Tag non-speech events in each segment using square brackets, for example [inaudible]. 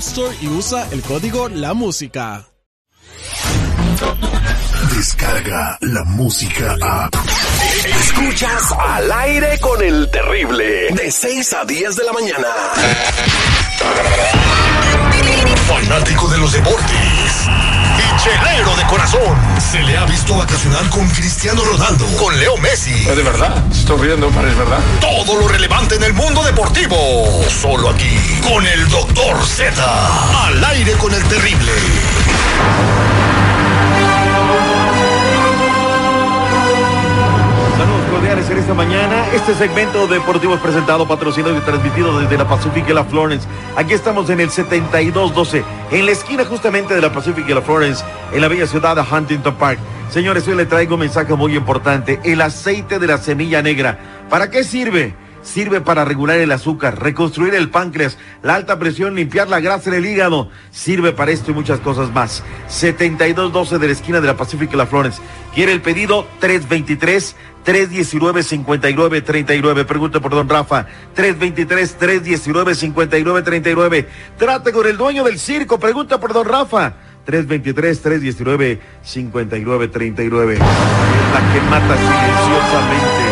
Store y usa el código La Música. Descarga la música a. Escuchas al aire con el terrible. De 6 a 10 de la mañana. Fanático de los deportes. Chelero de corazón. Se le ha visto vacacionar con Cristiano Ronaldo. Con Leo Messi. ¿Es de verdad? Estoy riendo, parece verdad. Todo lo relevante en el mundo deportivo. Solo aquí. Con el Doctor Z. Al aire con el terrible. Cordiales en esta mañana. Este segmento deportivo es presentado, patrocinado y transmitido desde la Pacific y la Florence. Aquí estamos en el 7212, en la esquina justamente de la Pacific y la Florence, en la bella ciudad de Huntington Park. Señores, hoy le traigo un mensaje muy importante. El aceite de la semilla negra. ¿Para qué sirve? Sirve para regular el azúcar, reconstruir el páncreas, la alta presión, limpiar la grasa en el hígado. Sirve para esto y muchas cosas más. 7212 de la esquina de la Pacific y la Florence. ¿Quiere el pedido? 323 319-5939. Pregunte por don Rafa. 323-319-5939. Trate con el dueño del circo. Pregunta por don Rafa. 323-319-5939. Es la que mata silenciosamente.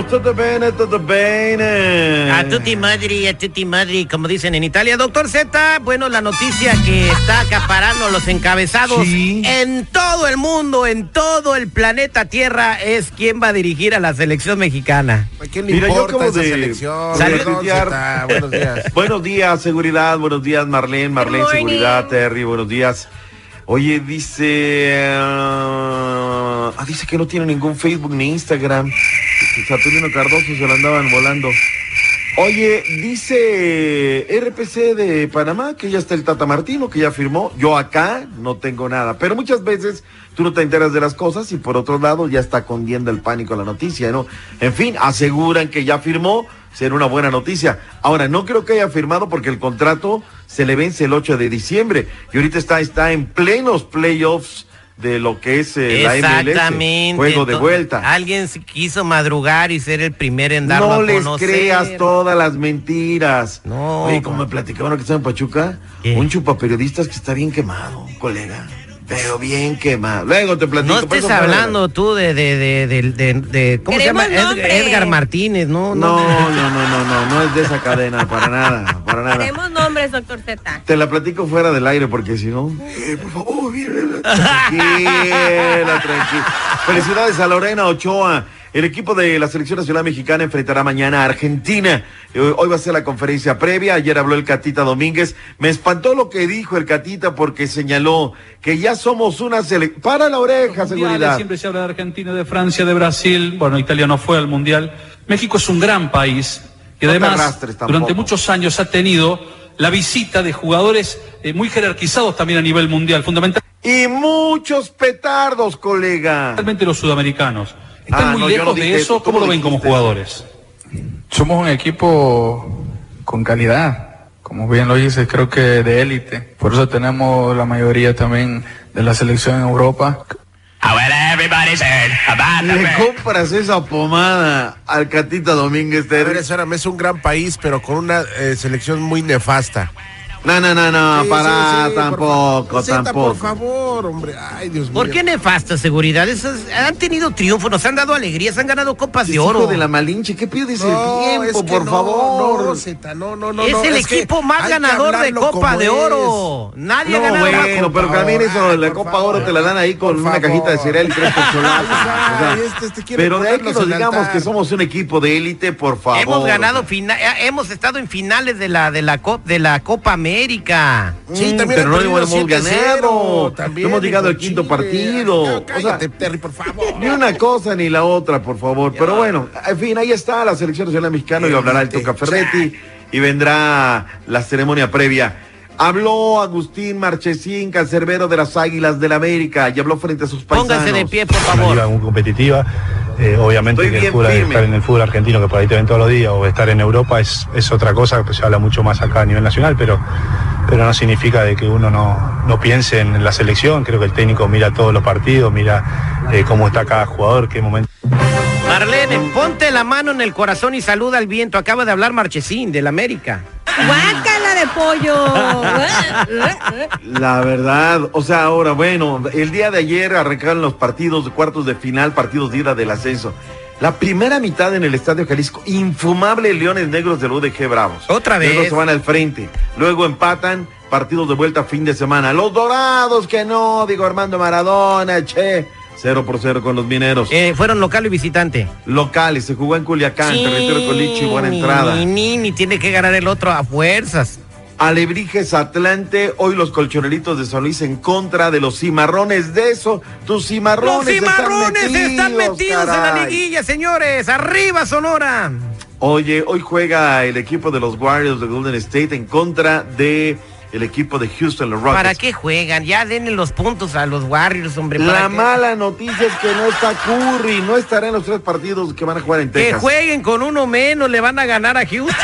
¿Cómo andamos? ¿Todo bene? ¿Todo bene? A tutti madri, a tutti madri, como dicen en Italia. Doctor Z, bueno, la noticia que está acaparando los encabezados Sí. en todo el mundo, en todo el planeta Tierra, es quién va a dirigir a la selección mexicana. ¿A quién le Mira, yo importa acabo esa de- selección? de Perdón, tuitear. Zeta, Buenos días. [laughs] Buenos días, seguridad. Buenos días, Marlene. Marlene, seguridad. Terry, buenos días. Oye, dice. ah, dice que no tiene ningún Facebook ni Instagram. Saturnino Cardoso se lo andaban volando. Oye, dice RPC de Panamá que ya está el Tata Martino, que ya firmó. Yo acá no tengo nada. Pero muchas veces tú no te enteras de las cosas y por otro lado ya está condiendo el pánico la noticia, ¿no? En fin, aseguran que ya firmó, será una buena noticia. Ahora, no creo que haya firmado porque el contrato se le vence el 8 de diciembre y ahorita está, está en plenos playoffs de lo que es eh, la MLS. Juego de vuelta. Alguien quiso madrugar y ser el primero en darlo No a les conocer. creas todas las mentiras. No, Oye, como me platicaban que estaba en Pachuca, ¿Qué? un chupa periodistas que está bien quemado, colega. Pero bien quemado. Luego te platico. No estés hablando tú de, de, de, de, de- de- ¿cómo se llama? Ed-. Edgar Martínez, ¿no? No, no, no, no, no, no es de esa cadena, para nada, para nada. Tenemos nombres, doctor Z. Te la platico fuera del aire porque si no. Eh, por favor. Tranquila, tranquila. Felicidades a Lorena Ochoa. El equipo de la Selección Nacional Mexicana enfrentará mañana a Argentina. Eh, Hoy va a ser la conferencia previa. Ayer habló el Catita Domínguez. Me espantó lo que dijo el Catita porque señaló que ya somos una selección. Para la oreja, seguridad. Siempre se habla de Argentina, de Francia, de Brasil. Bueno, Italia no fue al mundial. México es un gran país y No además durante muchos años ha tenido la visita de jugadores eh, muy jerarquizados también a nivel mundial, fundamentalmente Y muchos petardos, colega. los sudamericanos. Están Ah, muy no, yo lejos no de dije eso. ¿Cómo lo ven como jugadores? Somos un equipo con calidad, como bien lo dices, creo que de élite. Por eso tenemos la mayoría también de la selección en Europa. Le compras esa pomada al Catita Domínguez. A Terry? ver, espérame, es un gran país, pero con una eh, selección muy nefasta. No, no, no, no, Sí, para, sí, sí, por tampoco. Zeta, tampoco. por favor, hombre. Ay, Dios mío. ¿Por qué nefasta seguridad? Esos han tenido triunfos, nos han dado alegrías, han ganado copas de Es oro. hijo de la Malinche, ¿qué pides No, el es tiempo, que por no, favor? No, Zeta, no, no, no. es no, el equipo más ganador de Copa de es. Oro. Nadie ha No, ganado bueno, Copa. pero también eso, Ay, la Copa favor. Oro te la dan ahí con una cajita de cereal y tres [laughs] O sea, este- este pero de ahí que nos digamos que somos un equipo de élite, por favor. Hemos ganado fina- eh, hemos estado en finales de la de la de la Copa América. Sí, Mm, también pero no hemos 7-0, ganado. también, No hemos llegado al quinto partido. Ya, O sea, Cállate, Terry, por favor. Ni una cosa ni la otra, por favor. Pero bueno, en fin, ahí está la selección nacional mexicana y hablará el Toca Ferretti y vendrá la ceremonia previa. Habló Agustín Marchesín, cancerbero de las Águilas del América, y habló frente a sus paisanos. Pónganse de pie, por una liga favor. muy competitiva. Eh, obviamente Estoy que el fútbol, estar en el fútbol argentino, que por ahí te ven todos los días, o estar en Europa es, es otra cosa, pues se habla mucho más acá a nivel nacional, pero, pero no significa de que uno no, no piense en la selección. Creo que el técnico mira todos los partidos, mira eh, cómo está cada jugador, qué momento. Marlene, ponte la mano en el corazón y saluda al viento. Acaba de hablar Marchesín del América. Guácala de pollo. La verdad, o sea, ahora, bueno, el día de ayer arrancaron los partidos de cuartos de final, partidos de ida del ascenso. La primera mitad en el Estadio Jalisco, infumable Leones Negros del UDG Bravos. Otra Luego vez. se van al frente. Luego empatan partidos de vuelta fin de semana. Los Dorados, que no, digo Armando Maradona, che. Cero por cero con los mineros. Eh, fueron local y visitante. Locales, se jugó en Culiacán, Sí, territorio Colichi, buena entrada. Ni, ni, ni tiene que ganar el otro a fuerzas. Alebrijes Atlante, hoy los colchoneritos de San Luis en contra de los cimarrones de eso. Tus cimarrones, Los cimarrones están metidos en la liguilla, señores. Arriba, Sonora. Oye, hoy juega el equipo de los Warriors de Golden State en contra de el equipo de Houston, los Rockets. ¿Para qué juegan? Ya denle los puntos a los Warriors, hombre. ¿para La qué? mala noticia es que no está Curry, no estará en los tres partidos que van a jugar en Que Texas. jueguen con uno menos, le van a ganar a Houston.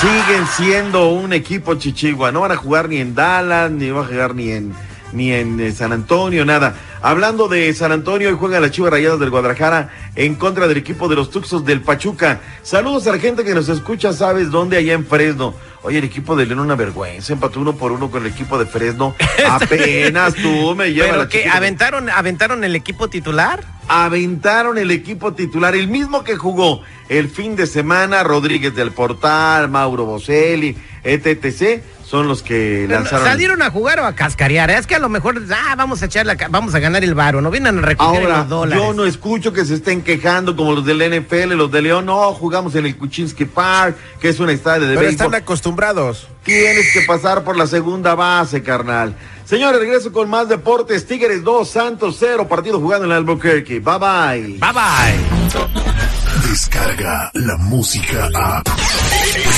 Siguen siendo un equipo chichigua, no van a jugar ni en Dallas, ni van a jugar ni en ni en eh, San Antonio, nada. Hablando de San Antonio, hoy juegan las Chivas Rayadas del Guadalajara en contra del equipo de los Tuxos del Pachuca. Saludos a la gente que nos escucha, ¿sabes dónde? Allá en Fresno. Oye, el equipo de León una vergüenza, empató uno por uno con el equipo de Fresno. [laughs] Apenas tú me llevas ¿Pero la chiquita. ¿Aventaron, ¿Aventaron el equipo titular? aventaron el equipo titular, el mismo que jugó el fin de semana, Rodríguez del Portal, Mauro Boselli, etc. Son los que lanzaron. ¿Salieron a jugar o a cascarear? Es que a lo mejor, ah, vamos a echar la, vamos a ganar el varo, no vienen a recoger Ahora, los dólares. yo no escucho que se estén quejando como los del NFL, los de León, no, jugamos en el Kuczynski Park, que es un estadio de Pero béisbol. están acostumbrados. Tienes que pasar por la segunda base, carnal. Señores, regreso con más deportes. Tigres 2, Santos 0, partido jugando en Albuquerque. Bye bye. Bye bye. Descarga la música a.